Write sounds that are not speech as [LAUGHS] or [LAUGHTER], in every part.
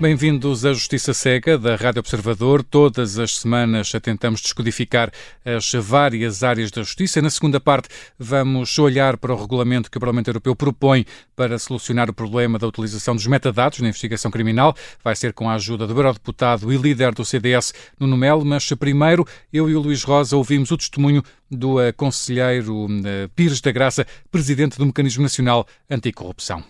Bem-vindos à Justiça Cega da Rádio Observador. Todas as semanas tentamos descodificar as várias áreas da justiça. Na segunda parte, vamos olhar para o regulamento que o Parlamento Europeu propõe para solucionar o problema da utilização dos metadados na investigação criminal. Vai ser com a ajuda do Eurodeputado e líder do CDS, Nuno Melo. Mas primeiro, eu e o Luís Rosa ouvimos o testemunho do conselheiro eh, Pires da Graça, presidente do Mecanismo Nacional Anticorrupção.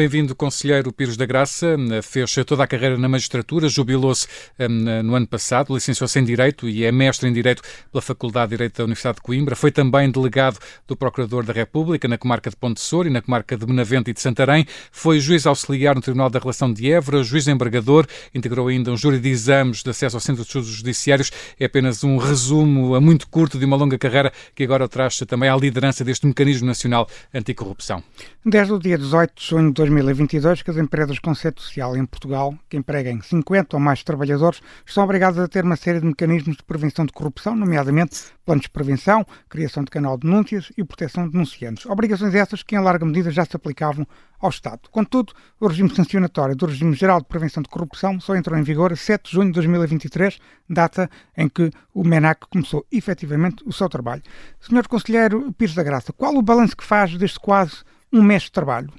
Bem-vindo, Conselheiro Pires da Graça. Fez toda a carreira na magistratura, jubilou-se hum, no ano passado, licenciou-se em Direito e é mestre em Direito pela Faculdade de Direito da Universidade de Coimbra. Foi também delegado do Procurador da República na comarca de Ponte Sor e na comarca de Benavente e de Santarém. Foi juiz auxiliar no Tribunal da Relação de Évora, juiz embargador, integrou ainda um júri de exames de acesso ao Centro de Estudos Judiciários. É apenas um resumo muito curto de uma longa carreira que agora traz também à liderança deste Mecanismo Nacional Anticorrupção. Desde o dia 18 de junho de 2022 que as empresas com sede social em Portugal, que empreguem 50 ou mais trabalhadores, estão obrigadas a ter uma série de mecanismos de prevenção de corrupção, nomeadamente planos de prevenção, criação de canal de denúncias e proteção de denunciantes. Obrigações essas que, em larga medida, já se aplicavam ao Estado. Contudo, o regime sancionatório do Regime Geral de Prevenção de Corrupção só entrou em vigor a 7 de junho de 2023, data em que o MENAC começou efetivamente o seu trabalho. Senhor Conselheiro Pires da Graça, qual o balanço que faz deste quase um mês de trabalho?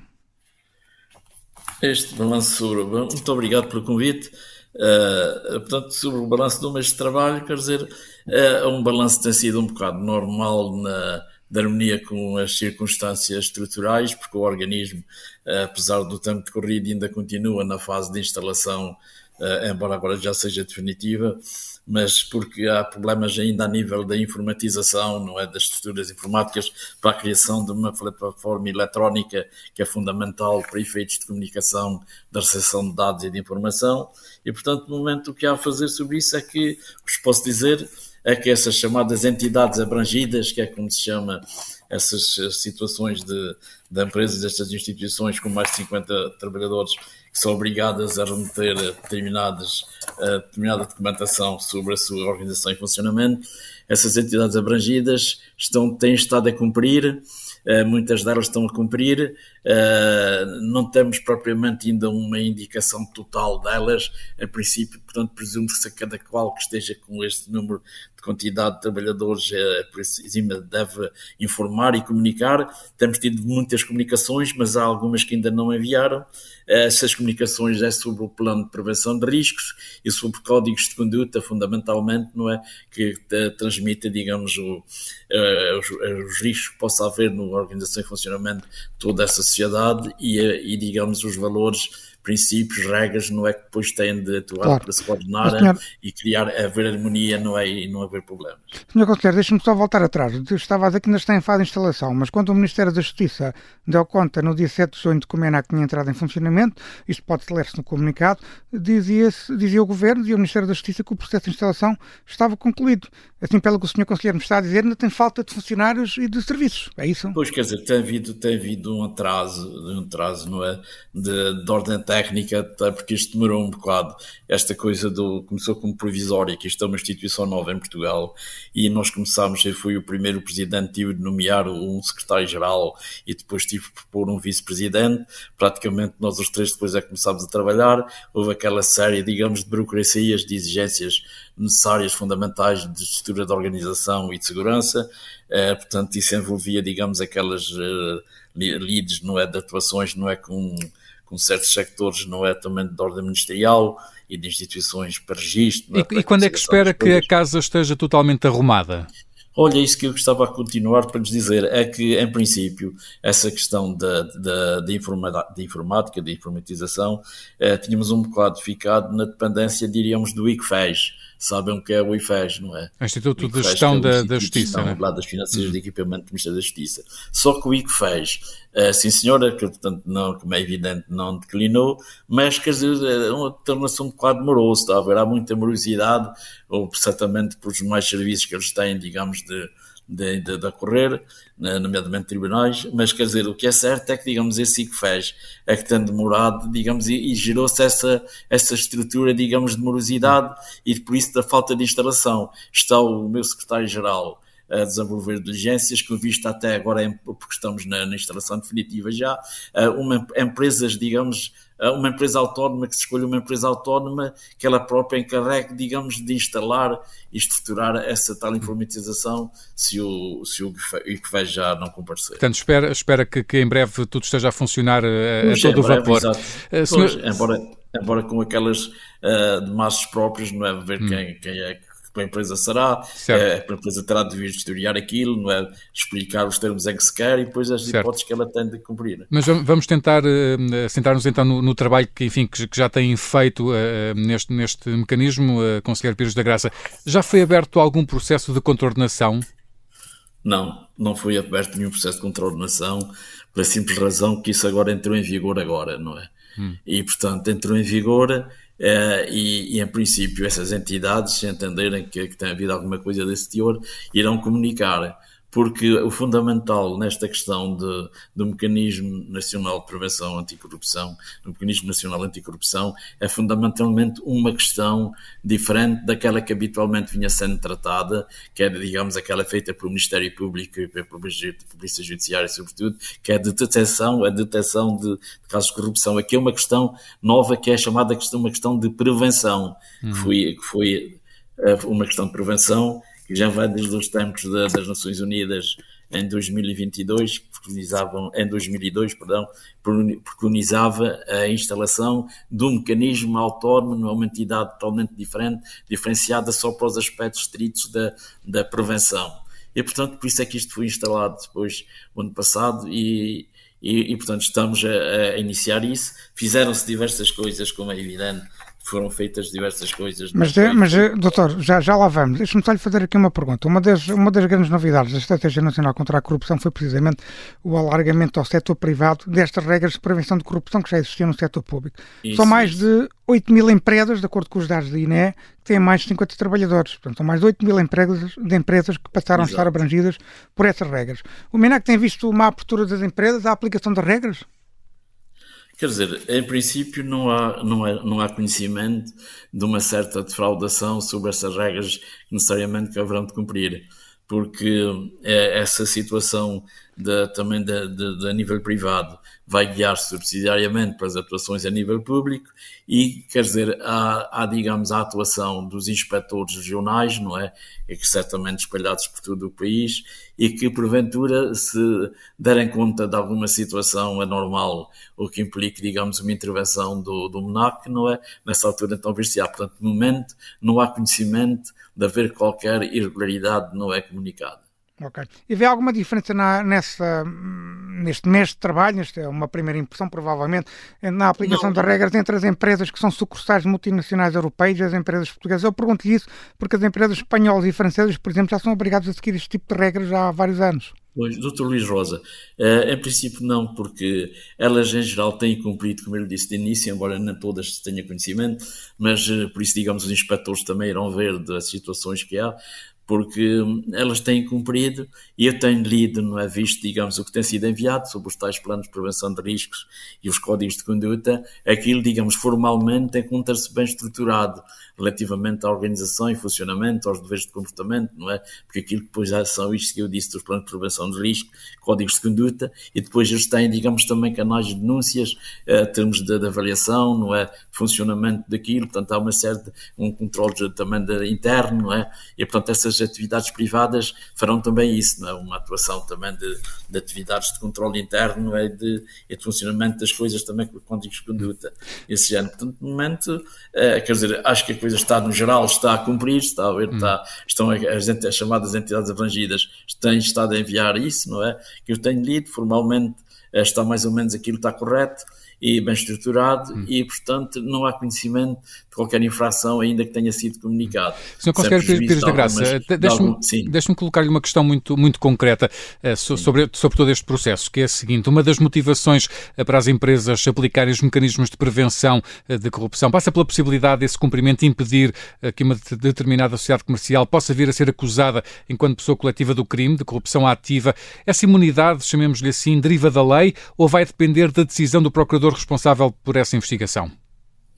Este balanço sobre. Muito obrigado pelo convite. Uh, portanto, sobre o balanço do mês de trabalho, quer dizer, é uh, um balanço que tem sido um bocado normal na, de harmonia com as circunstâncias estruturais, porque o organismo, uh, apesar do tempo decorrido, ainda continua na fase de instalação, embora agora já seja definitiva mas porque há problemas ainda a nível da informatização, não é, das estruturas informáticas para a criação de uma plataforma eletrónica que é fundamental para efeitos de comunicação, da recepção de dados e de informação. E, portanto, no momento o que há a fazer sobre isso é que, que posso dizer é que essas chamadas entidades abrangidas, que é como se chama essas situações de, de empresas, destas instituições com mais de 50 trabalhadores, são obrigadas a remeter determinadas, determinada documentação sobre a sua organização e funcionamento. Essas entidades abrangidas estão, têm estado a cumprir, eh, muitas delas estão a cumprir, eh, não temos propriamente ainda uma indicação total delas, a princípio, portanto, presumo que cada qual que esteja com este número de quantidade de trabalhadores, eh, por cima deve informar e comunicar. Temos tido muitas comunicações, mas há algumas que ainda não enviaram. Essas comunicações é sobre o plano de prevenção de riscos e sobre códigos de conduta, fundamentalmente, não é? Que transmite, digamos, o, uh, os, os, riscos que possa haver na organização e funcionamento de toda essa sociedade e, e digamos, os valores princípios, regras, não é que depois têm de atuar claro. para se coordenar senhor... e criar, haver harmonia não é, e não haver problemas. Senhor Conselheiro, deixe-me só voltar atrás. Estava a dizer que ainda está em fase de instalação, mas quando o Ministério da Justiça deu conta no dia 7 de junho de que o MENAC tinha entrado em funcionamento, isto pode ler-se no comunicado, dizia, dizia o Governo e o Ministério da Justiça que o processo de instalação estava concluído. Assim, pelo que o Sr. Conselheiro me está a dizer, ainda tem falta de funcionários e de serviços, é isso? Pois, quer dizer, tem havido, tem havido um atraso, um atraso, não é, de, de ordem técnica, até porque isto demorou um bocado. Esta coisa do. começou como provisória, que isto é uma instituição nova em Portugal, e nós começámos, eu fui o primeiro presidente, tive de nomear um secretário-geral e depois tive de propor um vice-presidente. Praticamente nós os três depois é que começámos a trabalhar. Houve aquela série, digamos, de burocracias, de exigências necessárias, fundamentais de estrutura de organização e de segurança. Uh, portanto, isso envolvia, digamos, aquelas uh, leads, não é, de atuações, não é, com com certos sectores, não é também de ordem ministerial e de instituições para registro. É? E, e quando é que espera que a casa esteja totalmente arrumada? Olha, isso que eu gostava de continuar para lhes dizer é que, em princípio, essa questão da, da, de informática, de informatização, eh, tínhamos um bocado ficado na dependência, diríamos, do ICFES, sabem o que é o IFES, não é? O Instituto de Gestão é da, da Justiça. Gestão, né? das Finanças uhum. de Equipamento do Ministério da Justiça. Só que o IFES, uh, sim senhora, que portanto, não, como é evidente, não declinou, mas quer dizer, é torna-se um bocado moroso, está a ver? Há muita morosidade, ou certamente por os mais serviços que eles têm, digamos, de de, de, de ocorrer, nomeadamente tribunais, mas quer dizer, o que é certo é que, digamos, esse fez é que tem demorado, digamos, e, e gerou-se essa, essa estrutura, digamos, de morosidade e por isso da falta de instalação. Está o meu secretário-geral a desenvolver diligências, com vista até agora, porque estamos na, na instalação definitiva já, uma, empresas, digamos, uma empresa autónoma que se escolha uma empresa autónoma que ela própria encarregue, digamos, de instalar e estruturar essa tal informatização se o, se o ICFEI já não comparecer. Portanto, espera, espera que, que em breve tudo esteja a funcionar a, a todo o vapor. Exato. Uh, senhor... embora, embora com aquelas uh, de massas próprias, não é? Ver hum. quem, quem é que a empresa será, é, a empresa terá de vir historiar aquilo, não é? explicar os termos em que se quer e depois as certo. hipóteses que ela tem de cumprir. Mas vamos tentar uh, sentar-nos então no, no, trabalho que, enfim, que, que já têm feito uh, neste, neste mecanismo, uh, Conselheiro Pires da Graça. Já foi aberto algum processo de contornação? Não, não foi aberto nenhum processo de contornação, pela simples razão que isso agora entrou em vigor agora, não é? Hum. E, portanto, entrou em vigor Uh, e, e, em princípio, essas entidades, se entenderem que, que tem havido alguma coisa desse teor, irão comunicar porque o fundamental nesta questão de, do mecanismo nacional de prevenção anticorrupção, do mecanismo nacional anticorrupção, é fundamentalmente uma questão diferente daquela que habitualmente vinha sendo tratada, que é, digamos, aquela feita pelo Ministério Público e pela Polícia Judiciária, sobretudo, que é de detecção, a detecção de, de, casos de corrupção. Aqui é uma questão nova que é chamada questão, uma questão de prevenção, uhum. que foi, que foi eh, uma questão de prevenção que já vai desde os tempos da, das Nações Unidas em 2022, que preconizavam, em 2002, perdão, preconizava a instalação de um mecanismo autónomo, uma entidade totalmente diferente, diferenciada só para os aspectos estritos da, da prevenção. E, portanto, por isso é que isto foi instalado depois, no ano passado, e, e, e portanto, estamos a, a iniciar isso. Fizeram-se diversas coisas, como é evidente, foram feitas diversas coisas. Mas, mas doutor, já, já lá vamos. Deixe-me só lhe fazer aqui uma pergunta. Uma das, uma das grandes novidades da Estratégia Nacional contra a Corrupção foi precisamente o alargamento ao setor privado destas regras de prevenção de corrupção que já existiam no setor público. Isso, São mais isso. de 8 mil empresas, de acordo com os dados da INE, que têm mais de 50 trabalhadores. Portanto, são mais de 8 mil empresas, de empresas que passaram Exato. a estar abrangidas por essas regras. O MENAC tem visto uma abertura das empresas à aplicação das regras? Quer dizer, em princípio não há, não, há, não há conhecimento de uma certa defraudação sobre essas regras necessariamente que haverão de cumprir, porque é essa situação também de, de, a nível privado vai guiar subsidiariamente para as atuações a nível público e, quer dizer, há, há digamos, a atuação dos inspectores regionais, não é? E que certamente espalhados por todo o país e que, porventura, se derem conta de alguma situação anormal ou que implique, digamos, uma intervenção do, do MNAC, não é? Nessa altura, então, ver-se-á. Portanto, no momento, não há conhecimento de haver qualquer irregularidade não é comunicada. Ok. E vê alguma diferença na, nessa, neste mês de trabalho, esta é uma primeira impressão provavelmente, na aplicação Não. das regras entre as empresas que são sucursais multinacionais europeias e as empresas portuguesas? Eu pergunto-lhe isso porque as empresas espanholas e francesas, por exemplo, já são obrigadas a seguir este tipo de regras há vários anos. Pois, Dr. Luís Rosa, uh, em princípio não, porque elas em geral têm cumprido, como eu disse de início, embora não todas tenham conhecimento, mas uh, por isso, digamos, os inspectores também irão ver das situações que há, porque elas têm cumprido e eu tenho lido, não é visto, digamos, o que tem sido enviado sobre os tais planos de prevenção de riscos e os códigos de conduta, aquilo, digamos, formalmente encontra-se bem estruturado relativamente à organização e funcionamento, aos deveres de comportamento, não é? Porque aquilo que depois são isto que eu disse dos planos de prevenção de risco, códigos de conduta, e depois eles têm, digamos, também canais de denúncias, eh, termos de, de, avaliação, não é? Funcionamento daquilo, portanto há uma série de, um controle também de, interno, não é? E portanto essas atividades privadas farão também isso, não é? uma atuação também de, de atividades de controle interno é? de, e de funcionamento das coisas também com códigos de conduta, esse ano. Portanto, no momento, é, quer dizer, acho que a coisa está, no geral, está a cumprir, está a ver, hum. está, estão as, as, chamadas entidades abrangidas, têm estado a enviar isso, não é? Que eu tenho lido, formalmente eh, está mais ou menos aquilo está correto e bem estruturado hum. e, portanto, não há conhecimento de qualquer infração ainda que tenha sido comunicado. Sr. Conselheiro Pires da Graça, deixe-me deixe colocar-lhe uma questão muito, muito concreta uh, sobre, sobre todo este processo, que é a seguinte, uma das motivações uh, para as empresas aplicarem os mecanismos de prevenção uh, de corrupção passa pela possibilidade desse cumprimento impedir que uma determinada sociedade comercial possa vir a ser acusada enquanto pessoa coletiva do crime, de corrupção ativa. Essa imunidade, chamemos-lhe assim, deriva da lei ou vai depender da decisão do procurador responsável por essa investigação?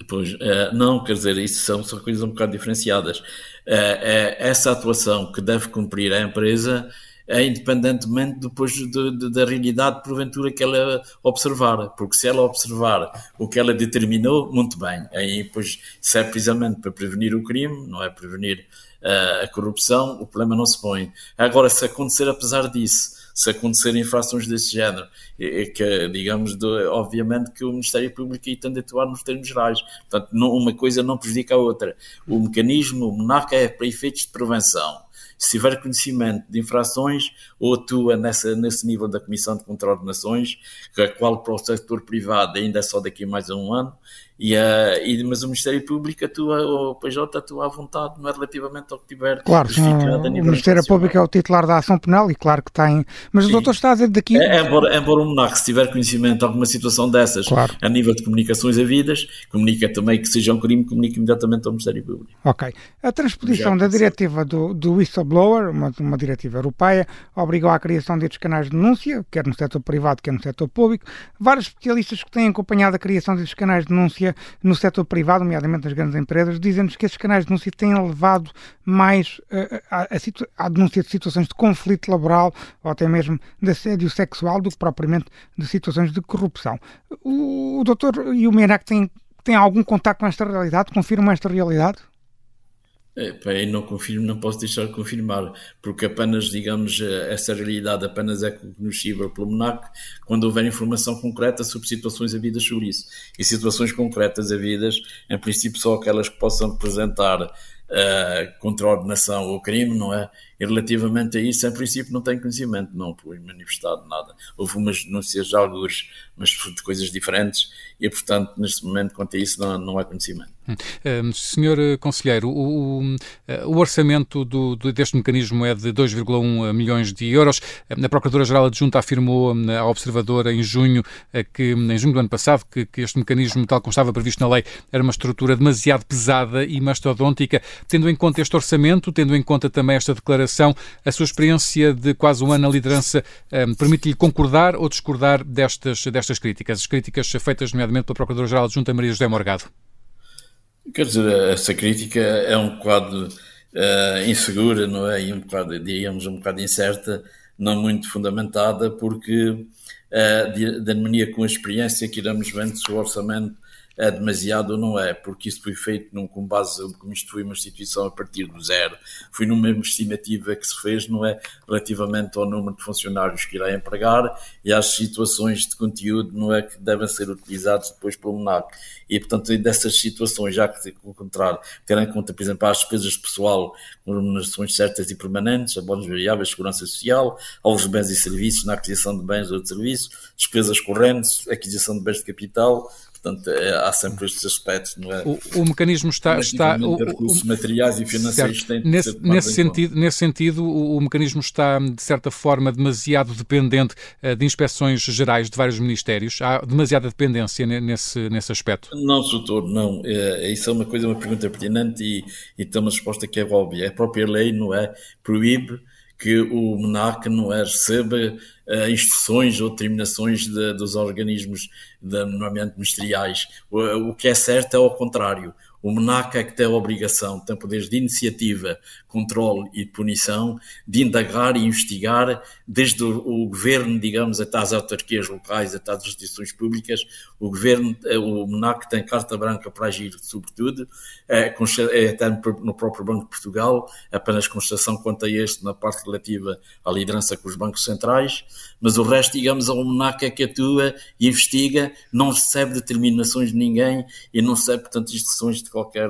Pois, uh, não, quer dizer, isso são, são coisas um bocado diferenciadas. Uh, uh, essa atuação que deve cumprir a empresa é independentemente depois de, de, da realidade, porventura, que ela observar. Porque se ela observar o que ela determinou, muito bem. Aí, pois, se é precisamente para prevenir o crime, não é prevenir a corrupção, o problema não se põe. Agora, se acontecer apesar disso, se acontecerem infrações desse género, é que, digamos, de, obviamente que o Ministério Público aí tende a atuar nos termos gerais. Portanto, não, uma coisa não prejudica a outra. O mecanismo, o é para efeitos de prevenção. Se tiver conhecimento de infrações, ou atua nessa, nesse nível da Comissão de Controlo de Nações, a qual para o setor privado ainda é só daqui a mais um ano, e, uh, e, mas o Ministério Público atua, o PJ atua à vontade, não é relativamente ao que tiver claro, justificado a nível O Ministério Público é o titular da ação penal e claro que tem. Mas Sim. o doutor está a dizer daqui. É, embora, embora o MNAC, se tiver conhecimento de alguma situação dessas, claro. a nível de comunicações havidas, comunica também que seja um crime, comunica imediatamente ao Ministério Público. Ok. A transposição da diretiva do, do whistleblower, uma, uma diretiva europeia, obrigou à criação destes canais de denúncia, quer no setor privado, quer no setor público. Vários especialistas que têm acompanhado a criação destes canais de denúncia denúncia no setor privado, nomeadamente nas grandes empresas, dizem-nos que esses canais de denúncia têm levado mais uh, à, denúncia de situações de conflito laboral ou até mesmo de assédio sexual do que propriamente de situações de corrupção. O, o doutor e o MENAC têm, algum contato com esta realidade? Confirmam esta realidade? É, não confirmo, não posso deixar de confirmar, porque apenas, digamos, eh, essa realidade apenas é conhecível pelo MONAC quando houver informação concreta sobre situações havidas sobre isso. E situações concretas havidas, em princípio, só aquelas que possam representar uh, contra nação ou crime, não é? E relativamente a isso, em princípio, não tenho conhecimento, não foi manifestado nada. Houve umas denúncias de alguns, mas de coisas diferentes, e portanto, neste momento, quanto a isso, não, não há conhecimento. Hum. Senhor eh, Conselheiro, o, o, eh, o orçamento do, deste mecanismo é de 2,1 milhões de euros. A Procuradora-Geral Adjunta afirmou ao Observador em junho, que, em junho do ano passado, que, que, este mecanismo, tal como estava previsto na lei, era uma estrutura demasiado pesada e mastodôntica. Tendo em conta este orçamento, tendo em conta também esta declaração, a sua experiência de quase um ano na liderança um, permite-lhe concordar ou discordar destas, destas críticas? As críticas feitas, nomeadamente, pela Procuradora-Geral Adjunta Maria José Morgado. Quer dizer, essa crítica é um bocado uh, insegura, não é? E um bocado, diríamos, um bocado incerta, não muito fundamentada, porque uh, de, harmonia com a experiência que iremos vendo se o orçamento é demasiado ou não é, porque isso foi feito num, com base, como isto foi uma instituição a partir do zero, foi numa estimativa que se fez, não é, relativamente ao número de funcionários que irá empregar e às situações de conteúdo, não é, que devem ser utilizados depois pelo MNAC. E, portanto, dessas situações, já que, ao contrário, ter em conta, por exemplo, as despesas de pessoal, com remunerações certas e permanentes, abonos variáveis, segurança social, aos bens e serviços, na aquisição de bens ou de serviços, despesas correntes, aquisição de bens de capital, Portanto, é, há sempre estes aspectos, não é? O, o mecanismo está. está o, recursos o, materiais e financeiros têm nesse, nesse sentido, nesse sentido, o, mecanismo está, de certa forma, demasiado dependente uh, de inspeções gerais de vários ministérios. Há demasiada dependência nesse, nesse aspecto? Não, doutor, não. É, isso é uma coisa, uma pergunta pertinente e, e tem uma resposta que é óbvia. A própria lei, não é? Proíbe que o MNAC não é, receba uh, instruções ou determinações de, dos organismos, de, normalmente ministeriais. O, o, que é certo é ao contrário. O MNAC é que tem a obrigação, tem poderes de iniciativa, controle e de punição, de indagar e investigar, desde o, governo, digamos, até às autarquias locais, até às instituições públicas. O governo, eh, o MNAC tem carta branca para agir, sobretudo, é até no próprio Banco de Portugal, apenas constatação quanto a este na parte relativa à liderança com os bancos centrais, mas o resto, digamos, é o MNAC é que atua e investiga, não recebe determinações de ninguém e não recebe, portanto, instruções de qualquer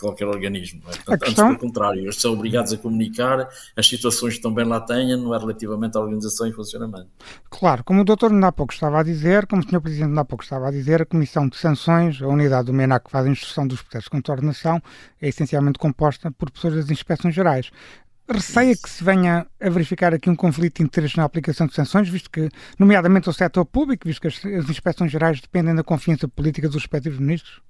qualquer organismo. É? Portanto, questão... Antes, pelo contrário, eles são obrigados a comunicar as situações que também lá tenham, não é relativamente à organização e funcionamento. Claro, como o doutor ainda há pouco estava a dizer, como o senhor Presidente ainda há pouco estava a dizer, a Comissão de Sanções, a unidade do MENAC que faz a instrução dos processos de contornação, é essencialmente composta por pessoas das inspeções gerais. Receia que se venha a verificar aqui um conflito de interesse na aplicação de sanções, visto que, nomeadamente o setor público, visto que as, as inspeções gerais dependem da confiança política dos respectivos ministros?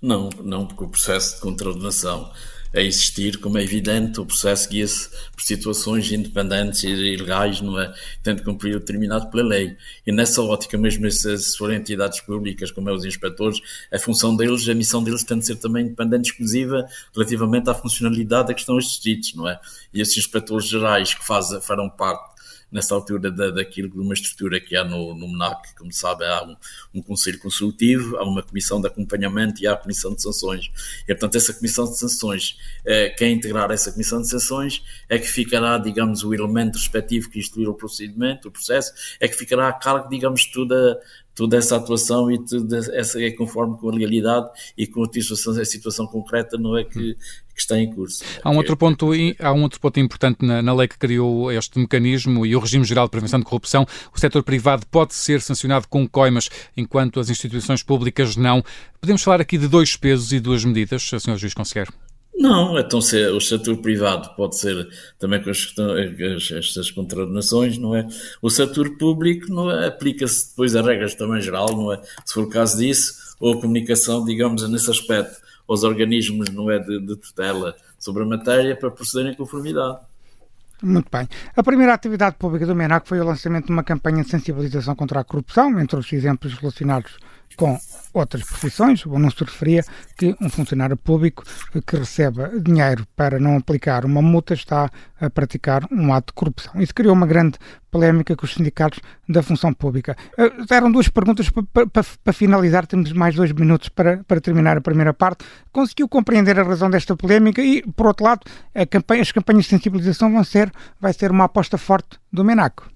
Não, não, porque o processo de contornação a existir, como é evidente, o processo guia-se por situações independentes e ilegais, não é? Tendo cumprido determinado pela lei. E nessa ótica, mesmo se forem entidades públicas, como é os inspectores, a função deles, a missão deles tem de ser também independente exclusiva relativamente à funcionalidade a que estão assistidos, não é? E esses inspectores gerais que fazem, farão parte nessa altura da, daquilo de uma estrutura que há no, no MNAC, como sabe, há um, um, conselho consultivo, há uma comissão de acompanhamento e há a comissão de sanções. E, portanto, essa comissão de sanções, eh, quem integrar essa comissão de sanções é que ficará, digamos, o elemento respectivo que instruir o procedimento, o processo, é que ficará a cargo, digamos, toda toda essa atuação e tudo essa é conforme com a legalidade e com a situação, a situação concreta não é que, que está em curso. Há um outro ponto, há um outro ponto importante na, na, lei que criou este mecanismo e o regime geral de prevenção de corrupção. O setor privado pode ser sancionado com coimas, enquanto as instituições públicas não. Podemos falar aqui de dois pesos e duas medidas, Sr. Juiz Conselheiro? Não, então se o setor privado pode ser também com as, as, estas contraordenações, não é? O setor público não é? aplica-se depois a regras também geral, não é? Se for o caso disso, ou a comunicação, digamos, nesse aspecto, aos organismos, não é, de, de tutela sobre a matéria para procederem em conformidade. Muito bem. A primeira atividade pública do MENAC foi o lançamento de uma campanha de sensibilização contra a corrupção, entre os exemplos relacionados com outras profissões. O anúncio referia que um funcionário público que receba dinheiro para não aplicar uma multa está a praticar um ato de corrupção. Isso criou uma grande polémica com os sindicatos da função pública. Uh, eram duas perguntas para finalizar, temos mais dois minutos para, para terminar a primeira parte. Conseguiu compreender a razão desta polémica e, por outro lado, campanha, as campanhas de sensibilização vão ser, vai ser uma aposta forte do MENACO.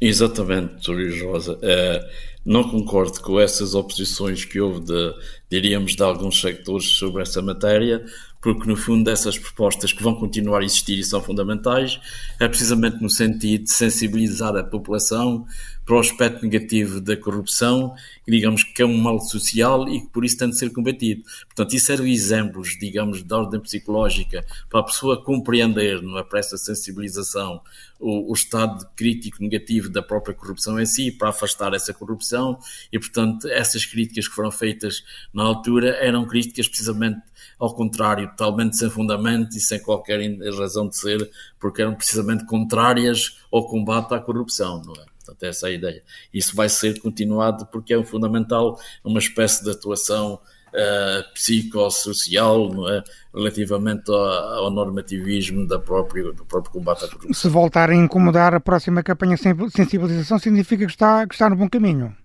Exatamente, Luís Rosa. Uh, não concordo com essas oposições que houve, de, diríamos, de alguns sectores sobre essa matéria, porque no fundo essas propostas que vão continuar a existir e são fundamentais é precisamente no sentido de sensibilizar a população para o aspecto negativo da corrupção, que digamos que é um mal social e que por isso tem de ser combatido. Portanto, isso eram exemplos, digamos, de ordem psicológica para a pessoa compreender, não é, para essa sensibilização, o, o estado crítico negativo da própria corrupção em si, para afastar essa corrupção e, portanto, essas críticas que foram feitas na altura eram críticas precisamente ao contrário, totalmente sem fundamento e sem qualquer razão de ser, porque eram precisamente contrárias ao combate à corrupção, não é? Portanto, essa é a ideia. Isso vai ser continuado porque é um fundamental, uma espécie de atuação uh, psicossocial, não é? Relativamente ao, ao normativismo da própria, do próprio combate à corrupção. Se voltar a incomodar a próxima campanha de sensibilização, significa que está, que está no bom caminho.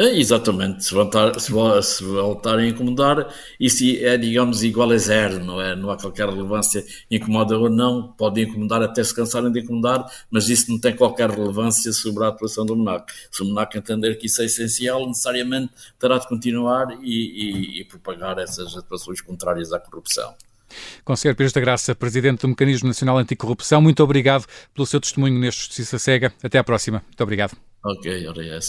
É, exatamente, se, voltar, se, se voltarem a incomodar, isso é, digamos, igual a zero, não é? Não há qualquer relevância, incomoda ou não, pode incomodar até se cansarem de incomodar, mas isso não tem qualquer relevância sobre a atuação do MNAC. Se o MNAC entender que isso é essencial, necessariamente terá de continuar e, e, e propagar essas atuações contrárias à corrupção. Conselheiro Pires da Graça, Presidente do Mecanismo Nacional Anticorrupção, muito obrigado pelo seu testemunho neste Justiça Cega. Até à próxima. Muito obrigado. Ok, obrigado.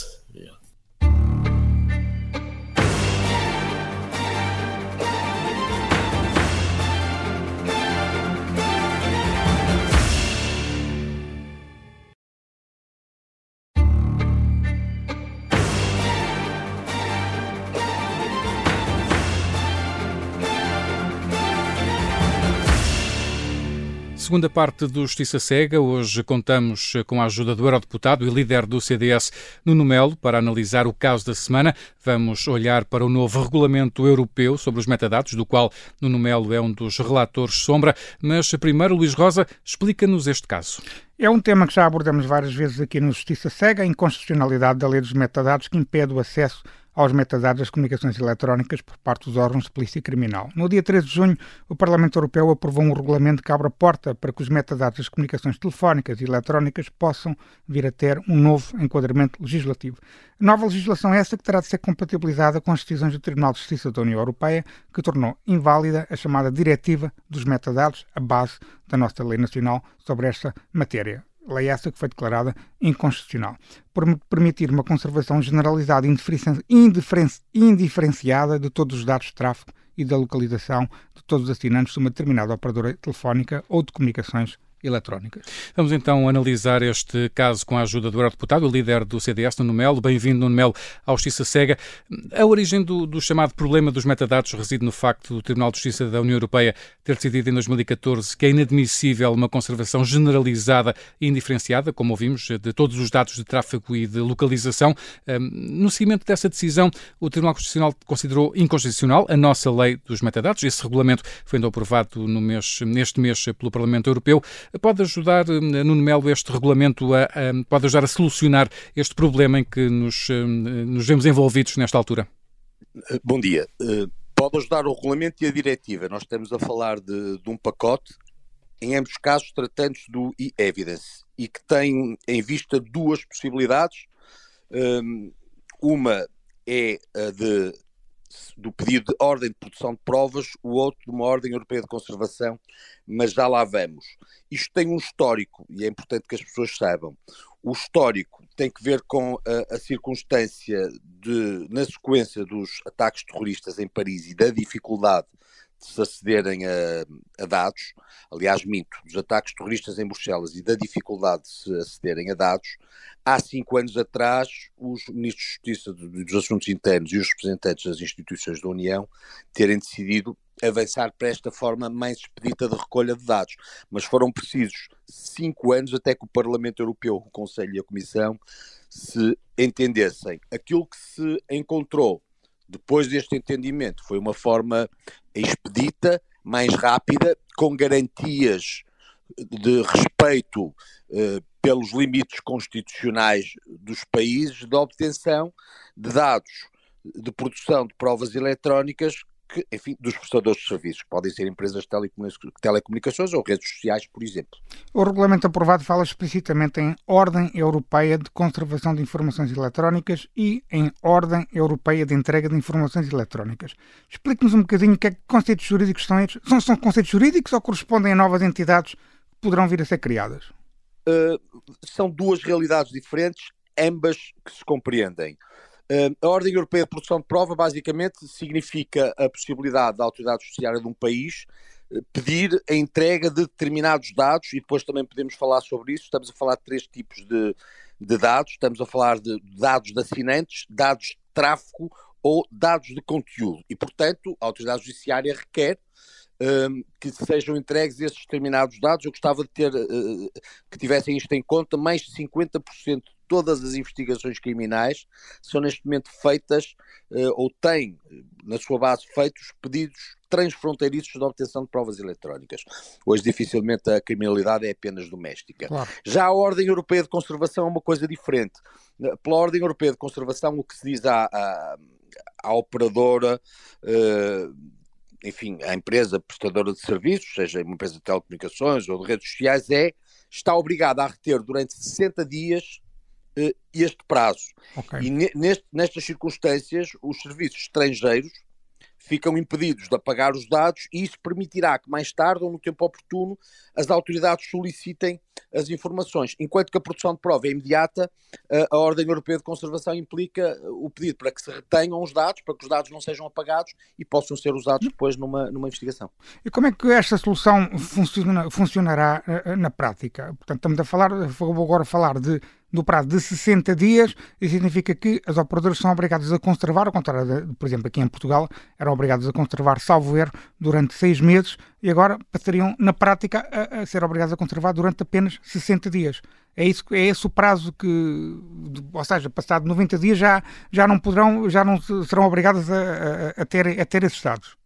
Segunda parte do Justiça Cega. Hoje contamos com a ajuda do Eurodeputado e líder do CDS, Nuno Melo, para analisar o caso da semana. Vamos olhar para o novo regulamento europeu sobre os metadados, do qual Nuno Melo é um dos relatores sombra. Mas primeiro, Luís Rosa, explica-nos este caso. É um tema que já abordamos várias vezes aqui no Justiça Cega, a inconstitucionalidade da lei dos metadados que impede o acesso aos metadados das comunicações eletrónicas por parte dos órgãos de polícia criminal. No dia 13 de junho, o Parlamento Europeu aprovou um regulamento que abre a porta para que os metadados das comunicações telefónicas e eletrónicas possam vir a ter um novo enquadramento legislativo. Nova legislação essa que terá de ser compatibilizada com as decisões do Tribunal de Justiça da União Europeia, que tornou inválida a chamada Diretiva dos Metadados, a base da nossa lei nacional sobre esta matéria lei essa que foi declarada inconstitucional, por permitir uma conservação generalizada e indiferenciada de todos os dados de tráfego e da localização de todos os assinantes de uma determinada operadora telefónica ou de comunicações Vamos então analisar este caso com a ajuda do eurodeputado, o líder do CDS, Nuno Melo. Bem-vindo, Nuno Melo, Justiça Cega. A origem do, do, chamado problema dos metadados reside no facto do Tribunal de Justiça da União Europeia ter decidido em 2014 que é inadmissível uma conservação generalizada e indiferenciada, como ouvimos, de todos os dados de tráfego e de localização. No seguimento dessa decisão, o Tribunal Constitucional considerou inconstitucional a nossa lei dos metadados. Esse regulamento foi ainda aprovado no mês, neste mês pelo Parlamento Europeu. Pode ajudar, Nuno Melo, este regulamento a, a, pode ajudar a solucionar este problema em que nos, nos vemos envolvidos nesta altura? Eh, bom dia. Eh, pode ajudar o regulamento e a diretiva. Nós estamos a falar de, de um pacote, em ambos casos tratando-se do e-evidence, e que tem em vista duas possibilidades. Ehm, uma é a de do pedido de ordem de produção de provas, o outro de uma ordem europeia de conservação, mas já lá vamos. Isto tem um histórico e é importante que as pessoas saibam. O histórico tem que ver com a, a circunstância de, na sequência dos ataques terroristas em Paris e da dificuldade de se acederem a, a, dados, aliás, minto, dos ataques terroristas em Bruxelas e da dificuldade de se acederem a dados, há cinco anos atrás, os ministros de Justiça dos Assuntos Internos e os representantes das instituições da União terem decidido avançar para esta forma mais expedita de recolha de dados. Mas foram precisos cinco anos até que o Parlamento Europeu, o Conselho e a Comissão se entendessem. Aquilo que se encontrou depois deste entendimento foi uma forma expedita, mais rápida, com garantias de respeito eh, pelos limites constitucionais dos países de obtenção de dados de produção de provas eletrónicas que, enfim, dos prestadores de serviços, que podem ser empresas de telecomunicações ou redes sociais, por exemplo. O regulamento aprovado fala explicitamente em Ordem Europeia de Conservação de Informações Eletrónicas e em Ordem Europeia de Entrega de Informações Eletrónicas. Explique-nos um bocadinho que, é que conceitos jurídicos são estes. São, são conceitos jurídicos ou correspondem a novas entidades que poderão vir a ser criadas? Uh, são duas realidades diferentes, ambas que se compreendem. A Ordem Europeia de Produção de Prova basicamente significa a possibilidade da autoridade judiciária de um país eh, pedir a entrega de determinados dados, e depois também podemos falar sobre isso. Estamos a falar de três tipos de, de dados: estamos a falar de dados de assinantes, dados de tráfego ou dados de conteúdo. E, portanto, a autoridade judiciária requer que sejam entregues esses determinados dados. Eu gostava de ter uh, que tivessem isto em conta. Mais de 50% de todas as investigações criminais são neste momento feitas uh, ou têm na sua base feitos pedidos transfronteiriços de obtenção de provas eletrónicas. Hoje dificilmente a criminalidade é apenas doméstica. Claro. Já a Ordem Europeia de Conservação é uma coisa diferente. Pela Ordem Europeia de Conservação o que se diz à, à, à operadora uh, enfim, a empresa prestadora de serviços, seja uma empresa de telecomunicações ou de redes sociais, é, está obrigada a reter durante 60 dias este prazo. Okay. E neste, nestas circunstâncias, os serviços estrangeiros ficam impedidos de apagar os dados e isso permitirá que mais tarde ou no tempo oportuno as autoridades solicitem as informações. Enquanto que a produção de prova é imediata, a Ordem Europeia de Conservação implica o pedido para que se retenham os dados, para que os dados não sejam apagados e possam ser usados depois numa, numa investigação. E como é que esta solução funciona, funcionará eh, na prática? Portanto, estamos a falar, vou agora falar de no prazo de 60 dias, isso significa que as operadoras são obrigadas a conservar, ao contrário, de, por exemplo, aqui em Portugal, eram obrigadas a conservar, salvo erro, durante seis meses e agora passariam, na prática, a, a ser obrigadas a conservar durante apenas 60 dias. É, isso, é esse o prazo que, ou seja, passado 90 dias já, já não poderão, já não serão obrigadas a, a, a ter, a ter esses dados.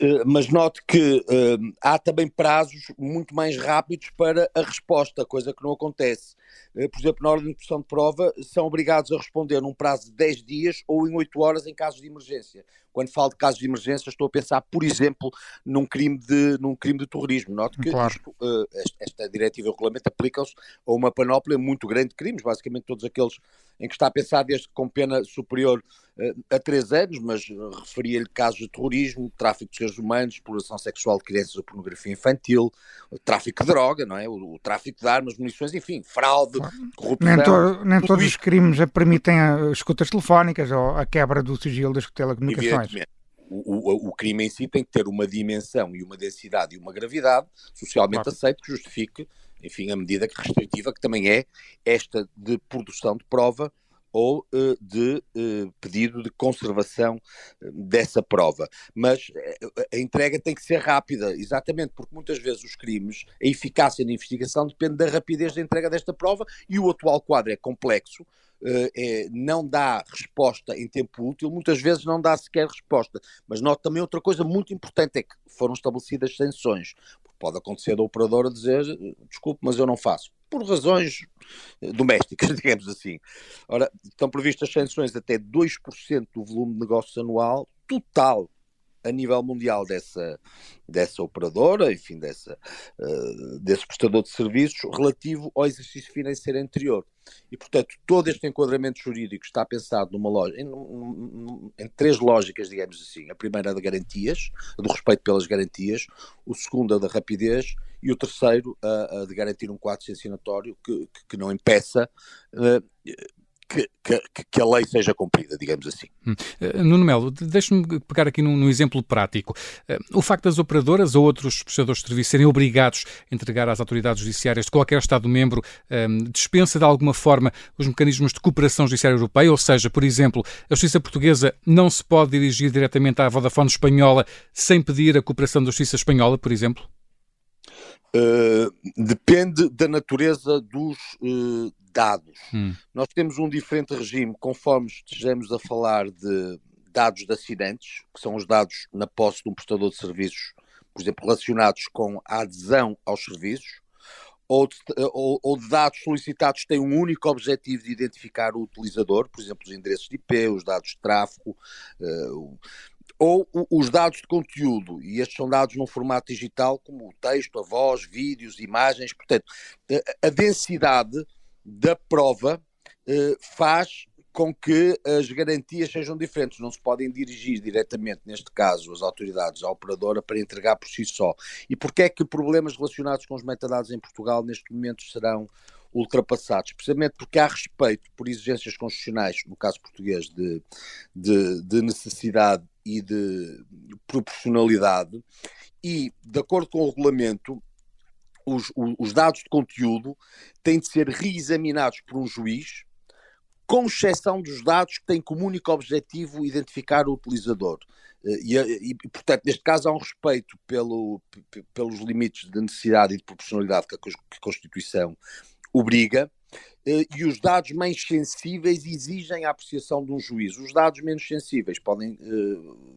Eh, mas note que uh, há também prazos muito mais rápidos para a resposta, coisa que não acontece. Uh, por exemplo, na ordem de produção de prova, são obrigados a responder num prazo de 10 dias ou em 8 horas em casos de emergência. Quando falo de casos de emergência, estou a pensar, por exemplo, num crime de, num crime de terrorismo. Note que claro. isto, uh, esta, diretiva e o regulamento aplicam-se a uma panóplia muito grande de crimes, basicamente todos aqueles em que está a pensar desde com pena superior uh, a três anos, mas referia-lhe casos de terrorismo, tráfico de seres humanos, exploração sexual de crianças ou pornografia infantil, tráfico de droga, não é? O, o tráfico de armas, munições, enfim, fraude, corrupção. Nem, to, nem todos os crimes permitem escutas telefónicas ou a quebra do sigilo das telecomunicações. Evidentemente. o, o, o, crime em si tem que ter uma dimensão e uma densidade e uma gravidade socialmente claro. aceito que justifique, enfim, a medida restritiva que também é esta de produção de prova ou uh, de uh, pedido de conservação eh, dessa prova. Mas a entrega tem que ser rápida, exatamente, porque muitas vezes os crimes, a eficácia da investigação depende da rapidez da entrega desta prova e o atual quadro é complexo. É, não dá resposta em tempo útil, muitas vezes não dá sequer resposta. Mas note também outra coisa muito importante: é que foram estabelecidas sanções. Pode acontecer da operadora dizer desculpe, mas eu não faço por razões eh, domésticas, [LAUGHS] digamos assim. Ora, estão previstas sanções até 2% do volume de negócios anual total a nível mundial dessa, dessa operadora, enfim, dessa, uh, desse prestador de serviços, relativo ao exercício financeiro anterior. E, portanto, todo este enquadramento jurídico está pensado numa loja, em, em, três lógicas, digamos assim. A primeira da garantias, do respeito pelas garantias, o segundo a da rapidez e o terceiro a, de garantir um quadro sancionatório que, que, que não impeça uh, que, que, que, a lei seja cumprida, digamos assim. Uh, Nuno Melo, deixe-me pegar aqui num, num, exemplo prático. Uh, o facto das operadoras ou outros prestadores de serviços serem obrigados a entregar às autoridades judiciárias de qualquer Estado-membro uh, dispensa de alguma forma os mecanismos de cooperação judiciária europeia, ou seja, por exemplo, a justiça portuguesa não se pode dirigir diretamente à Vodafone espanhola sem pedir a cooperação da justiça espanhola, por exemplo? Depende da natureza dos dados. Hum. Nós temos um diferente regime conforme estejamos a falar de dados de acidentes, que são os dados na posse de um prestador de serviços, por exemplo, relacionados com a adesão aos serviços, ou de, ou, ou de dados solicitados que têm um único objetivo de identificar o utilizador, por exemplo, os endereços de IP, os dados de tráfego, uh, ou os dados de conteúdo, e estes são dados num formato digital, como o texto, a voz, vídeos, imagens, portanto, a, densidade da prova eh, faz com que as garantias sejam diferentes. Não se podem dirigir diretamente, neste caso, as autoridades à operadora para entregar por si só. E porquê é que problemas relacionados com os metadados em Portugal neste momento serão ultrapassados? Precisamente porque há respeito por exigências constitucionais, no caso português, de, de, de necessidade e de proporcionalidade, e, de acordo com o regulamento, os, os dados de conteúdo têm de ser reexaminados por um juiz, com exceção dos dados que têm como único objetivo identificar o utilizador. Eh, e, e, portanto, neste caso, há um respeito pelo, pelos limites de necessidade e de proporcionalidade que a, que a Constituição obriga, eh, e os dados mais sensíveis exigem a apreciação de um juiz. Os dados menos sensíveis podem eh,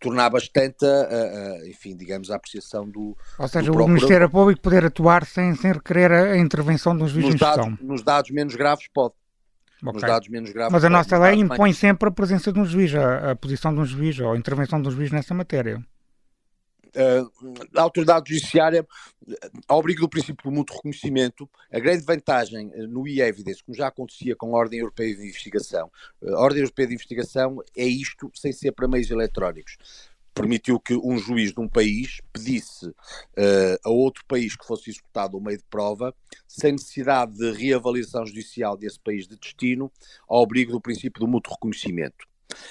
tornar bastante, a, a, enfim, digamos, a apreciação do. Ou seja, do o Ministério Público poder atuar sem, sem requerer a intervenção dos juízes nos dados, nos dados menos graves, pode. Okay. Nos dados menos graves. Mas a nossa lei impõe sempre a presença de um juiz, a, a posição de um juiz ou a intervenção de um juiz nessa matéria. Uh, a autoridade judiciária, ao abrigo do princípio do mútuo reconhecimento, a grande vantagem eh, no e-evidence, como já acontecia com a Ordem Europeia de Investigação, a Ordem Europeia de Investigação é isto sem ser para meios eletrónicos. Permitiu que um juiz de um país pedisse uh, a outro país que fosse executado o meio de prova, sem necessidade de reavaliação judicial desse país de destino, ao abrigo do princípio do mútuo reconhecimento.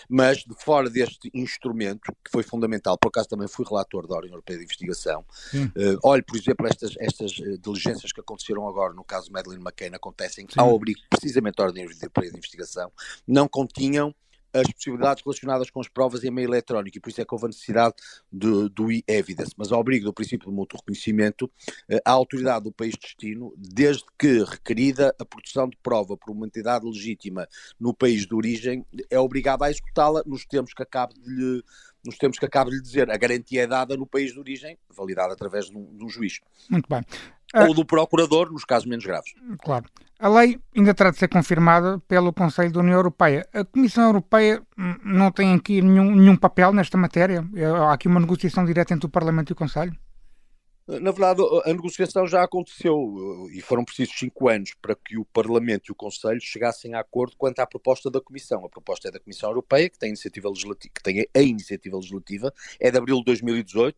Mas, de fora deste instrumento, que foi fundamental, por acaso também fui relator da Ordem Europeia de Investigação, uh, olhe, por exemplo, estas, estas uh, diligências que aconteceram agora no caso Madeleine McCain acontecem Sim. ao abrigo precisamente da Ordem Europeia de Investigação, não continham as possibilidades relacionadas com as provas em meio eletrónico e por isso é que houve a necessidade de, do e-evidence. Mas ao abrigo do princípio do mútuo reconhecimento, eh, a autoridade do país de destino, desde que requerida a produção de prova por uma entidade legítima no país de origem, é obrigada a executá-la nos termos que acabo de lhe nos termos que acabo de lhe dizer, a garantia é dada no país de origem, validada através de um, de um juiz. Muito bem. Ou do procurador, nos casos menos graves. Claro. A lei ainda terá de ser confirmada pelo Conselho da União Europeia. A Comissão Europeia não tem aqui nenhum, nenhum papel nesta matéria? Há aqui uma negociação direta entre o Parlamento e o Conselho? Na verdade, a negociação já aconteceu e foram precisos cinco anos para que o Parlamento e o Conselho chegassem a acordo quanto à proposta da Comissão. A proposta é da Comissão Europeia, que tem, iniciativa legislativa, que tem a iniciativa legislativa, é de abril de 2018.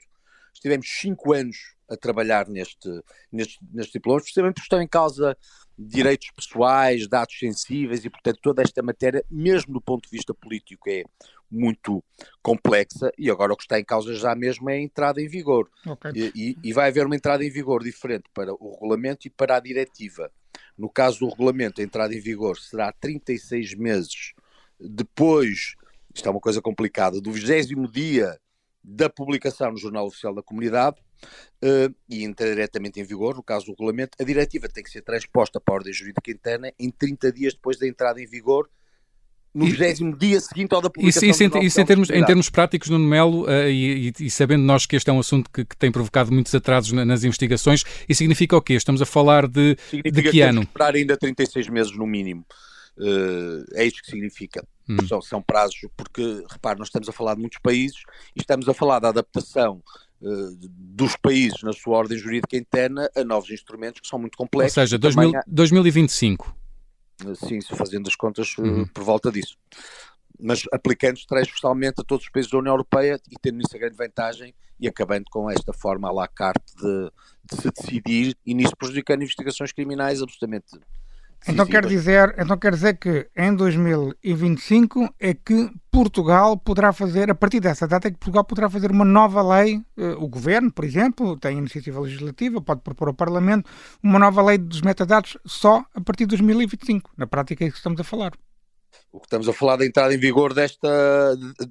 Estivemos cinco anos a trabalhar neste, neste, neste diploma, precisamente porque estão em causa direitos pessoais, dados sensíveis e, portanto, toda esta matéria, mesmo do ponto de vista político, é muito complexa e agora o que está em causa já mesmo é a entrada em vigor. Okay. E, e, vai haver uma entrada em vigor diferente para o regulamento e para a diretiva. No caso do regulamento, a entrada em vigor será 36 meses depois, isto é uma coisa complicada, do 20 dia da publicação no Jornal Oficial da Comunidade uh, e entra diretamente em vigor, no caso do regulamento, a diretiva tem que ser transposta para a ordem jurídica interna em 30 dias depois da entrada em vigor no 20 dia seguinte ao da publicação isso, isso, isso em, termos, em termos práticos, Nuno Melo, uh, e, e, sabendo nós que este é um assunto que, que tem provocado muitos atrasos na, nas investigações, isso significa o quê? Estamos a falar de, significa de que, que ano? esperar ainda 36 meses no mínimo. Uh, é isto que significa. Hum. São, são, prazos, porque, repare, nós estamos a falar de muitos países e estamos a falar da adaptação dos países na sua ordem jurídica interna a novos instrumentos que são muito complexos. Ou seja, 2000, há... 2025. Sim, fazendo as contas uhum. por volta disso. Mas aplicando transversalmente a todos os países da União Europeia e tendo nisso a grande vantagem e acabando com esta forma à la carte de, de se decidir e nisso prejudicando investigações criminais absolutamente então quer, dizer, então quer dizer que em 2025 é que Portugal poderá fazer, a partir dessa data, é que Portugal poderá fazer uma nova lei, uh, o Governo, por exemplo, tem iniciativa legislativa, pode propor ao Parlamento, uma nova lei dos metadados só a partir de 2025. Na prática é isso que estamos a falar. O que estamos a falar da entrada em vigor desta,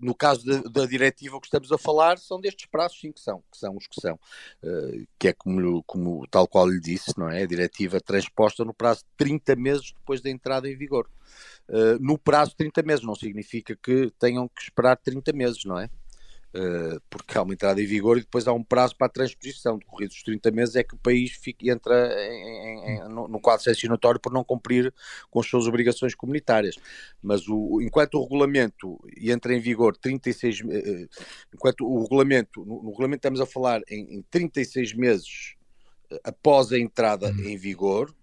no caso da, da diretiva, o que estamos a falar são destes prazos, sim, que são, que são os que são, uh, que é como, como tal qual lhe disse, não é? A diretiva transposta no prazo de 30 meses depois da entrada em vigor. Uh, no prazo de 30 meses, não significa que tenham que esperar 30 meses, não é? Uh, porque há uma entrada em vigor e depois há um prazo para a transposição. Decorridos os 30 meses é que o país fica, entra em, em, no, no, quadro sancionatório por não cumprir com as suas obrigações comunitárias. Mas o, enquanto o regulamento entra em vigor 36 uh, eh, enquanto o regulamento, no, no, regulamento estamos a falar em, em 36 meses após a entrada uhum. em vigor, eh,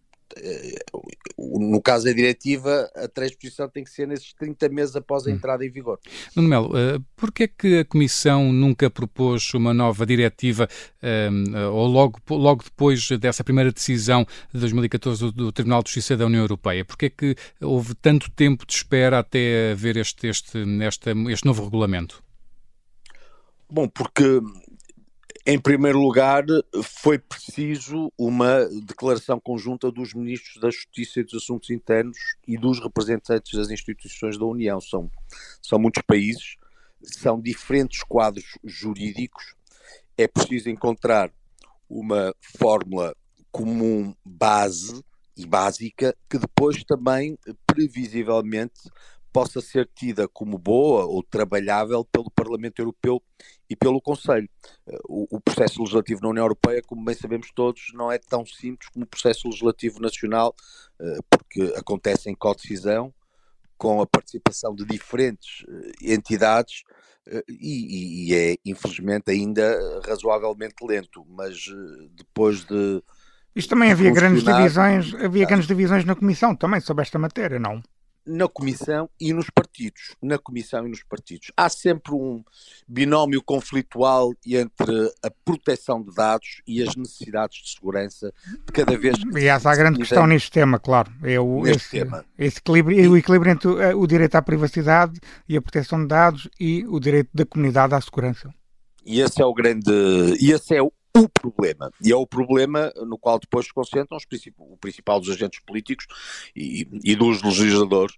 no caso da diretiva, a transposição tem que ser nesses 30 meses após a hum. entrada em vigor. Nuno Melo, uh, porquê é que a Comissão nunca propôs uma nova diretiva uh, ou logo, logo depois dessa primeira decisão de 2014 do, do Tribunal de Justiça da União Europeia? Porquê é que houve tanto tempo de espera até haver este, este, este, este novo regulamento? Bom, porque em primeiro lugar, foi preciso uma declaração conjunta dos ministros da Justiça e dos Assuntos Internos e dos representantes das instituições da União. São, são muitos países, são diferentes quadros jurídicos. É preciso encontrar uma fórmula comum base e básica que depois também, previsivelmente, possa ser tida como boa ou trabalhável pelo Parlamento Europeu e pelo Conselho. Eh, o, o, processo legislativo na União Europeia, como bem sabemos todos, não é tão simples como o processo legislativo nacional, eh, porque acontece em co-decisão, com a participação de diferentes eh, entidades e, e, é, infelizmente, ainda razoavelmente lento, mas depois de. Isto também havia grandes divisões, havia grandes divisões na Comissão também sobre esta matéria, não? Na Comissão e nos partidos. Na Comissão e nos partidos. Há sempre um binómio conflitual entre a proteção de dados e as necessidades de segurança de cada vez que. Aliás, há a grande questão neste tema, claro. É o, esse, tema. Esse equilíbrio, o equilíbrio entre o, o direito à privacidade e a proteção de dados e o direito da comunidade à segurança. E esse é o grande. E esse é o problema. E é o problema no qual depois se concentram os o principal dos agentes políticos e, e dos legisladores,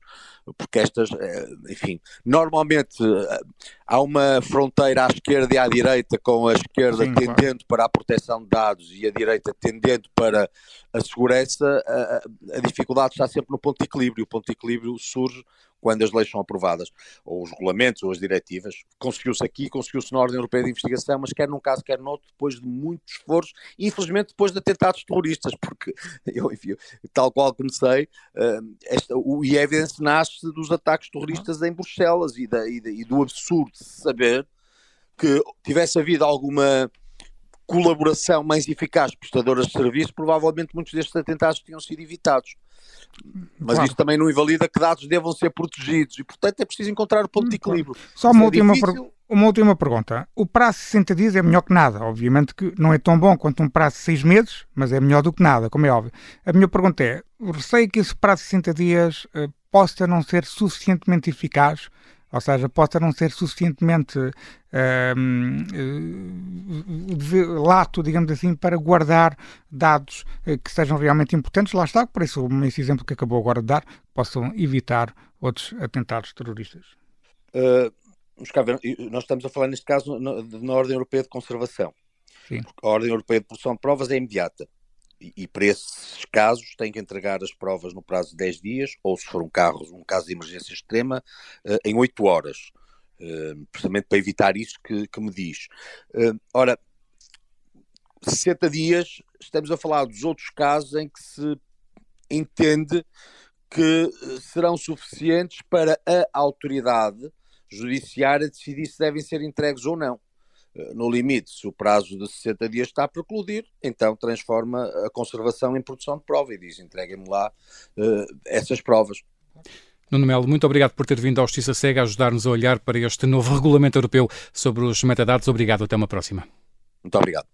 porque estas, eh, enfim, normalmente eh, há uma fronteira à esquerda e à direita, com a esquerda Sim, tendendo claro. para a proteção de dados e a direita tendendo para a segurança, a, a dificuldade está sempre no ponto de equilíbrio. O ponto de equilíbrio surge quando as leis são aprovadas, ou os regulamentos, ou as diretivas. Conseguiu-se aqui, conseguiu-se na Ordem Europeia de Investigação, mas quer num caso, quer no outro, depois de muitos esforços, infelizmente depois de atentados terroristas, [LAUGHS] porque eu, enfim, tal qual comecei, uh, esta, o evidence nasce dos ataques terroristas em Bruxelas e, da, e, da, e do absurdo de saber que tivesse havido alguma colaboração mais eficaz prestadoras de serviço, provavelmente muitos destes atentados tinham sido evitados. Mas claro. isso também não invalida que dados devam ser protegidos e, portanto, é preciso encontrar o ponto de equilíbrio. Só uma é última, uma última pergunta. O prazo de 60 dias é melhor que nada. Obviamente que não é tão bom quanto um prazo de 6 meses, mas é melhor do que nada, como é óbvio. A minha pergunta é: receio que esse prazo de 60 dias uh, possa não ser suficientemente eficaz Ou seja, possa não ser suficientemente uh, lato, digamos assim, para guardar dados uh, que sejam realmente importantes. Lá está, por isso, esse exemplo que acabou agora de dar, possam evitar outros atentados terroristas. Uh, nós estamos a falar neste caso na, na Ordem Europeia de Conservação. Sim. A Ordem Europeia de Produção de Provas é imediata. E, para esses casos tem que entregar as provas no prazo de 10 dias, ou se for um, carro, um caso de emergência extrema, uh, em 8 horas. Uh, precisamente para evitar isso que, que me diz. Uh, ora, 60 dias, estamos a falar dos outros casos em que se entende que serão suficientes para a autoridade judiciária decidir se devem ser entregues ou não. Eh, no limite, se o prazo de 60 dias está a precludir, então transforma a conservação em produção de prova e diz: entreguem-me lá uh, essas provas. Nuno Melo, muito obrigado por ter vindo à Justiça Cega ajudar-nos a olhar para este novo regulamento europeu sobre os metadados. Obrigado, até uma próxima. Muito obrigado.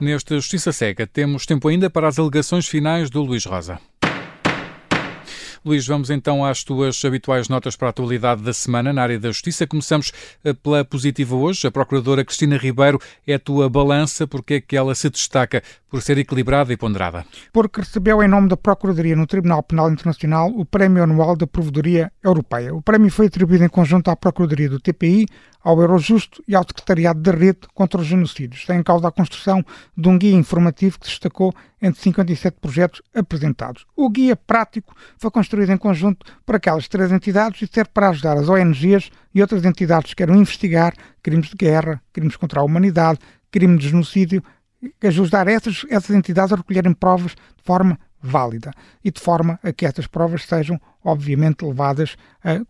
Nesta Justiça Cega, temos tempo ainda para as alegações finais do Luís Rosa. Luís, vamos então às tuas habituais notas para a atualidade da semana na área da Justiça. Começamos eh, pela positiva hoje. A Procuradora Cristina Ribeiro é a tua balança. Porque é que ela se destaca por ser equilibrada e ponderada? Porque recebeu em nome da Procuradoria no Tribunal Penal Internacional o Prémio Anual da Provedoria Europeia. O prémio foi atribuído em conjunto à Procuradoria do TPI, ao Eurojusto e ao Secretariado da Rede contra os Genocídios. Tem em causa a construção de um guia informativo que destacou entre 57 projetos apresentados. O guia prático foi construído em conjunto por aquelas três entidades e serve para ajudar as ONGs e outras entidades que queiram investigar crimes de guerra, crimes contra a humanidade, crime de genocídio, ajudar essas, essas entidades a recolherem provas de forma válida e de forma a que estas provas sejam, obviamente, levadas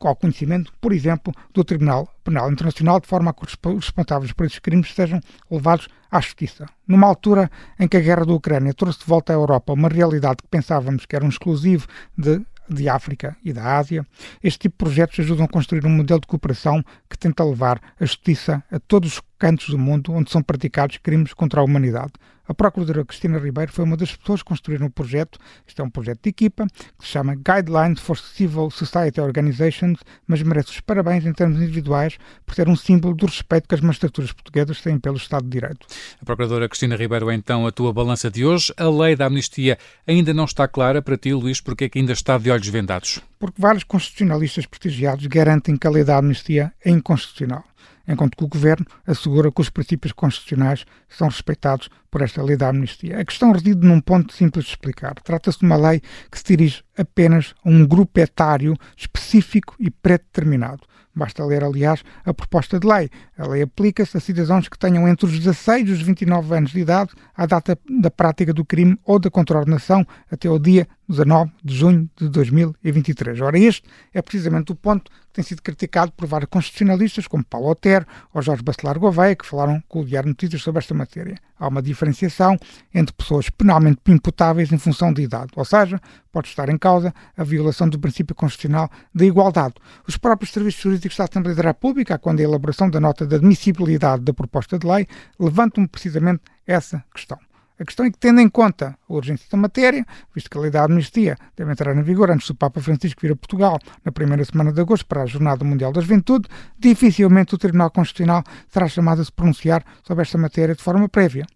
ao conhecimento, por exemplo, do Tribunal Penal Internacional, de forma a que os responsáveis por esses crimes sejam levados à justiça. Numa altura em que a guerra da Ucrânia trouxe de volta à Europa uma realidade que pensávamos que era um exclusivo de de África e da Ásia, este tipo de projetos ajudam a construir um modelo de cooperação que tenta levar a justiça a todos os cantos do mundo onde são praticados crimes contra a humanidade. A Procuradora Cristina Ribeiro foi uma das pessoas que construíram o projeto. Isto é um projeto de equipa que se chama Guidelines for Civil Society Organizations, mas merece os parabéns em termos individuais por ser um símbolo do respeito que as magistraturas portuguesas têm pelo Estado de Direito. A Procuradora Cristina Ribeiro é então a tua balança de hoje. A lei da amnistia ainda não está clara para ti, Luís, porque é que ainda está de olhos vendados? Porque vários constitucionalistas prestigiados garantem que a lei da amnistia é inconstitucional enquanto que o Governo assegura que os princípios constitucionais são respeitados por esta lei da amnistia. A questão reside num ponto simples de explicar. Trata-se de uma lei que se dirige apenas a um grupo etário específico e predeterminado. Basta ler, aliás, a proposta de lei. A lei aplica-se a cidadãos que tenham entre os 16 e os 29 anos de idade à data da prática do crime ou da contraordenação até o dia 19 de junho de 2023. Ora, este é precisamente o ponto que tem sido criticado por vários constitucionalistas, como Paulo Otero ou Jorge Bacelar Gouveia, que falaram com o Diário Notícias sobre esta matéria. Há uma diferenciação entre pessoas penalmente imputáveis em função de idade, ou seja, pode estar em causa a violação do princípio constitucional da igualdade. Os próprios serviços jurídicos da Assembleia da República, quando a elaboração da nota de admissibilidade da proposta de lei, levantam precisamente essa questão. A questão é que, tendo em conta a urgência da matéria, visto que a lei da amnistia deve entrar em vigor antes do Papa Francisco vir a Portugal na primeira semana de agosto para a Jornada Mundial da Juventude, dificilmente o Tribunal Constitucional será chamado a se pronunciar sobre esta matéria de forma prévia.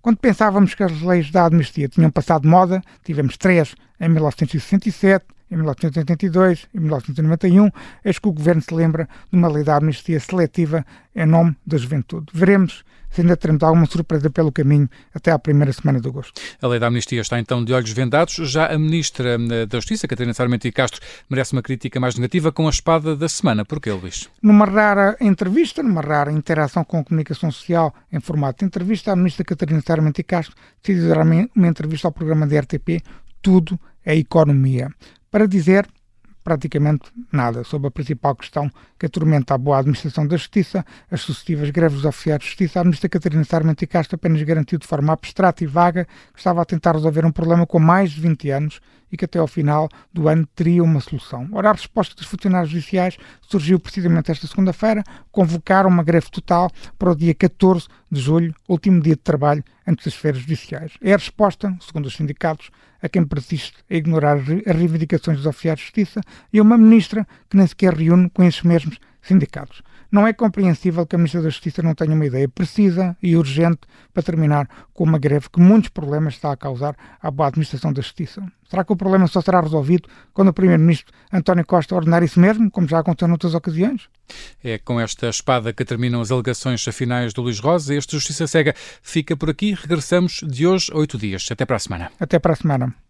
Quando pensávamos que as leis da amnistia tinham passado de moda, tivemos três em 1967, em 1982 e 1991, eis que o Governo se lembra de uma lei da amnistia seletiva em nome da juventude. Veremos se ainda teremos alguma surpresa pelo caminho até à primeira semana de agosto. A lei da amnistia está então de olhos vendados. Já a Ministra eh, da Justiça, Catarina Sarmento e Castro, merece uma crítica mais negativa com a espada da semana. Porquê, Luís? Numa rara entrevista, numa rara interação com a comunicação social em formato de entrevista, a Ministra Catarina Sarmento e Castro decidiu dar uma entrevista ao programa da RTP Tudo é Economia para dizer praticamente nada sobre a principal questão que atormenta a boa administração da Justiça, as sucessivas greves dos oficiais de Justiça. A ministra Catarina Sarmento e Castro apenas garantiu de forma abstrata e vaga que estava a tentar resolver um problema com mais de 20 anos e que até ao final do ano teria uma solução. Ora, a resposta dos funcionários judiciais surgiu precisamente esta segunda-feira, convocaram uma greve total para o dia 14 de julho, último dia de trabalho antes das feiras judiciais. É a resposta, segundo os sindicatos, a quem persiste a ignorar as reivindicações dos oficiais de justiça e a uma ministra que nem sequer reúne com esses mesmos sindicatos. Não é compreensível que a Ministra da Justiça não tenha uma ideia precisa e urgente para terminar com uma greve que muitos problemas está a causar à boa administração da Justiça. Será que o problema só será resolvido quando o Primeiro-Ministro António Costa ordenar isso mesmo, como já aconteceu noutras ocasiões? É com esta espada que terminam as alegações finais do Luís Rosa. Este Justiça Cega fica por aqui. Regressamos de hoje a oito dias. Até para a semana. Até para a semana.